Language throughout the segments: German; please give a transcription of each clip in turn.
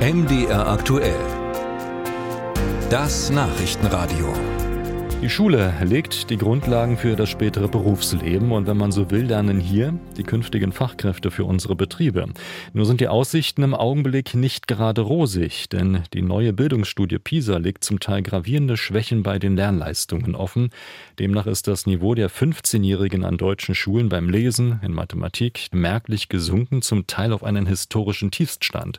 MDR aktuell. Das Nachrichtenradio. Die Schule legt die Grundlagen für das spätere Berufsleben und wenn man so will, lernen hier die künftigen Fachkräfte für unsere Betriebe. Nur sind die Aussichten im Augenblick nicht gerade rosig, denn die neue Bildungsstudie PISA legt zum Teil gravierende Schwächen bei den Lernleistungen offen. Demnach ist das Niveau der 15-Jährigen an deutschen Schulen beim Lesen in Mathematik merklich gesunken, zum Teil auf einen historischen Tiefststand.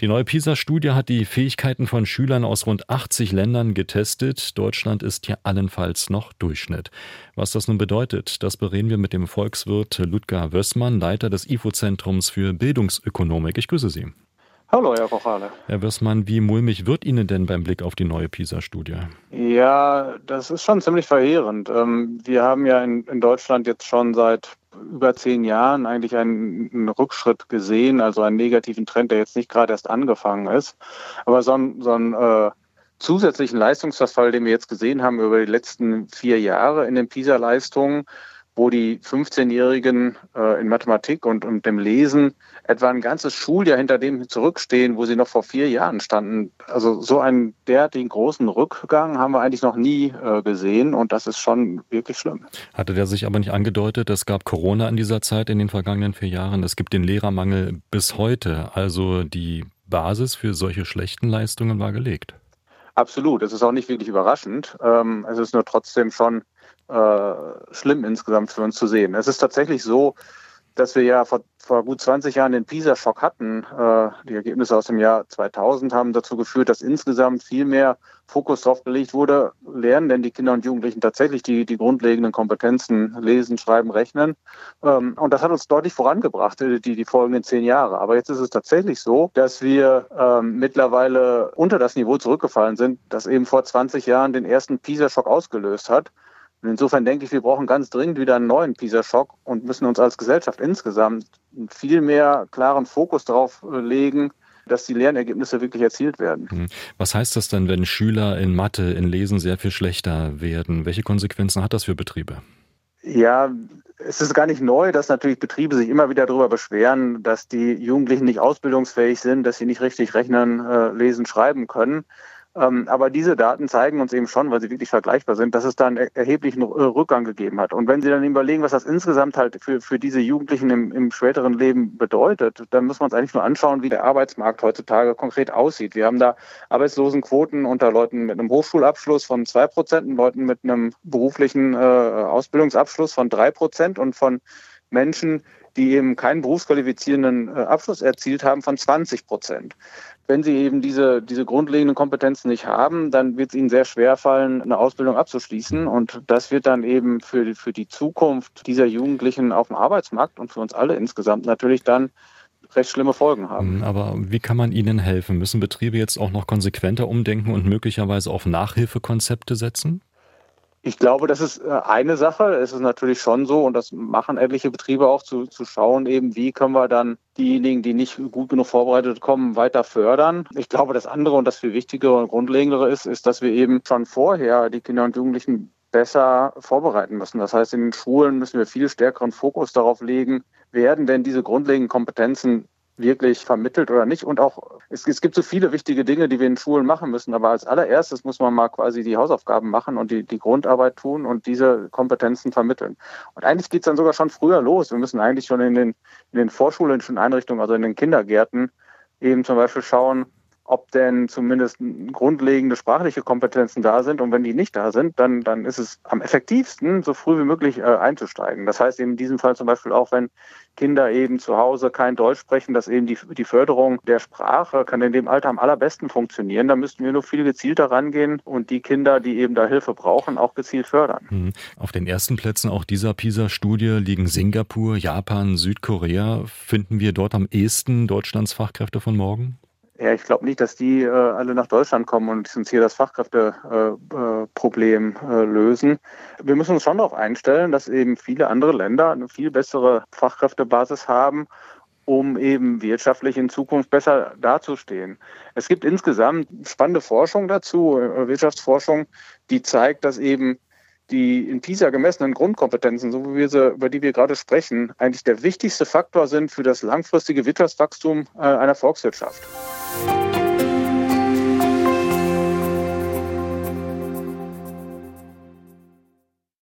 Die neue PISA-Studie hat die Fähigkeiten von Schülern aus rund 80 Ländern getestet. Deutschland ist hier allenfalls noch Durchschnitt. Was das nun bedeutet, das bereden wir mit dem Volkswirt Ludger Wössmann, Leiter des IFO-Zentrums für Bildungsökonomik. Ich grüße Sie. Hallo, Herr Rochale. Herr Wössmann, wie mulmig wird Ihnen denn beim Blick auf die neue PISA-Studie? Ja, das ist schon ziemlich verheerend. Ähm, wir haben ja in, Deutschland jetzt schon seit über zehn Jahren eigentlich einen, einen, Rückschritt gesehen, also einen negativen Trend, der jetzt nicht gerade erst angefangen ist. Aber so ein, so ein äh, zusätzlichen Leistungsverfall, den wir jetzt gesehen haben über die letzten vier Jahre in den PISA-Leistungen, wo die 15-Jährigen äh, in Mathematik und, und dem Lesen etwa ein ganzes Schuljahr hinter dem zurückstehen, wo sie noch vor vier Jahren standen. Also so einen derartigen großen Rückgang haben wir eigentlich noch nie äh, gesehen und das ist schon wirklich schlimm. Hatte der sich aber nicht angedeutet, es gab Corona in dieser Zeit in den vergangenen vier Jahren. Es gibt den Lehrermangel bis heute. Also die Basis für solche schlechten Leistungen war gelegt. Absolut. Es ist auch nicht wirklich überraschend. Ähm, es ist nur trotzdem schon äh, schlimm insgesamt für uns zu sehen. Es ist tatsächlich so, dass wir ja vor, vor gut 20 Jahren den PISA-Schock hatten. Äh, die Ergebnisse aus dem Jahr 2000 haben dazu geführt, dass insgesamt viel mehr Fokus darauf gelegt wurde, lernen denn die Kinder und Jugendlichen tatsächlich die, die grundlegenden Kompetenzen lesen, schreiben, rechnen. Ähm, und das hat uns deutlich vorangebracht, die, die folgenden zehn Jahre. Aber jetzt ist es tatsächlich so, dass wir ähm, mittlerweile unter das Niveau zurückgefallen sind, das eben vor 20 Jahren den ersten PISA-Schock ausgelöst hat. Und insofern denke ich, wir brauchen ganz dringend wieder einen neuen PISA-Schock und müssen uns als Gesellschaft insgesamt viel mehr klaren Fokus darauf äh, legen, dass die Lernergebnisse wirklich erzielt werden. Hm. Was heißt das denn, wenn Schüler in Mathe, in Lesen sehr viel schlechter werden? Welche Konsequenzen hat das für Betriebe? Ja, es ist gar nicht neu, dass natürlich Betriebe sich immer wieder darüber beschweren, dass die Jugendlichen nicht ausbildungsfähig sind, dass sie nicht richtig rechnen, äh, lesen, schreiben können. Ähm, aber diese Daten zeigen uns eben schon, weil sie wirklich vergleichbar sind, dass es da einen erheblichen Rückgang gegeben hat. Und wenn Sie dann überlegen, was das insgesamt halt für, für diese Jugendlichen im, im späteren Leben bedeutet, dann muss man uns eigentlich nur anschauen, wie der Arbeitsmarkt heutzutage konkret aussieht. Wir haben da Arbeitslosenquoten unter Leuten mit einem Hochschulabschluss von zwei Prozent, Leuten mit einem beruflichen äh, Ausbildungsabschluss von drei Prozent und von Menschen, die eben keinen berufsqualifizierenden äh, Abschluss erzielt haben, von 20 Prozent. Wenn sie eben diese, diese grundlegenden Kompetenzen nicht haben, dann wird es ihnen sehr schwer fallen, eine Ausbildung abzuschließen. Und das wird dann eben für, für die Zukunft dieser Jugendlichen auf dem Arbeitsmarkt und für uns alle insgesamt natürlich dann recht schlimme Folgen haben. Mhm, aber wie kann man ihnen helfen? Müssen Betriebe jetzt auch noch konsequenter umdenken und möglicherweise auf Nachhilfekonzepte setzen? Ich glaube, das ist äh, eine Sache. Es ist natürlich schon so, und das machen etliche Betriebe auch, zu, zu schauen, eben, wie können wir dann diejenigen, die nicht gut genug vorbereitet kommen, weiter fördern. Ich glaube, das andere und das viel wichtigere und grundlegendere ist, ist, dass wir eben schon vorher die Kinder und Jugendlichen besser vorbereiten müssen. Das heißt, in den Schulen müssen wir viel stärkeren Fokus darauf legen, werden denn diese grundlegenden Kompetenzen wirklich vermittelt oder nicht. Und auch, es, es, gibt so viele wichtige Dinge, die wir in Schulen machen müssen. Aber als allererstes muss man mal quasi die Hausaufgaben machen und die, die Grundarbeit tun und diese Kompetenzen vermitteln. Und eigentlich geht es dann sogar schon früher los. Wir müssen eigentlich schon in den, in den vorschulischen Einrichtungen, also in den Kindergärten, eben zum Beispiel schauen, ob denn zumindest grundlegende sprachliche Kompetenzen da sind. Und wenn die nicht da sind, dann, dann ist es am effektivsten, so früh wie möglich äh, einzusteigen. Das heißt in diesem Fall zum Beispiel auch, wenn Kinder eben zu Hause kein Deutsch sprechen, dass eben die, die Förderung der Sprache kann in dem Alter am allerbesten funktionieren. Da müssten wir nur viel gezielter rangehen und die Kinder, die eben da Hilfe brauchen, auch gezielt fördern. Hm. Auf den ersten Plätzen auch dieser PISA-Studie liegen Singapur, Japan, Südkorea. Finden wir dort am ehesten Deutschlands Fachkräfte von morgen? Ja, ich glaube nicht, dass die äh, alle nach Deutschland kommen und uns hier das Fachkräfteproblem äh, äh, lösen. Wir müssen uns schon darauf einstellen, dass eben viele andere Länder eine viel bessere Fachkräftebasis haben, um eben wirtschaftlich in Zukunft besser dazustehen. Es gibt insgesamt spannende Forschung dazu, äh, Wirtschaftsforschung, die zeigt, dass eben die in PISA gemessenen Grundkompetenzen, so wie wir sie, über die wir gerade sprechen, eigentlich der wichtigste Faktor sind für das langfristige Wirtschaftswachstum äh, einer Volkswirtschaft.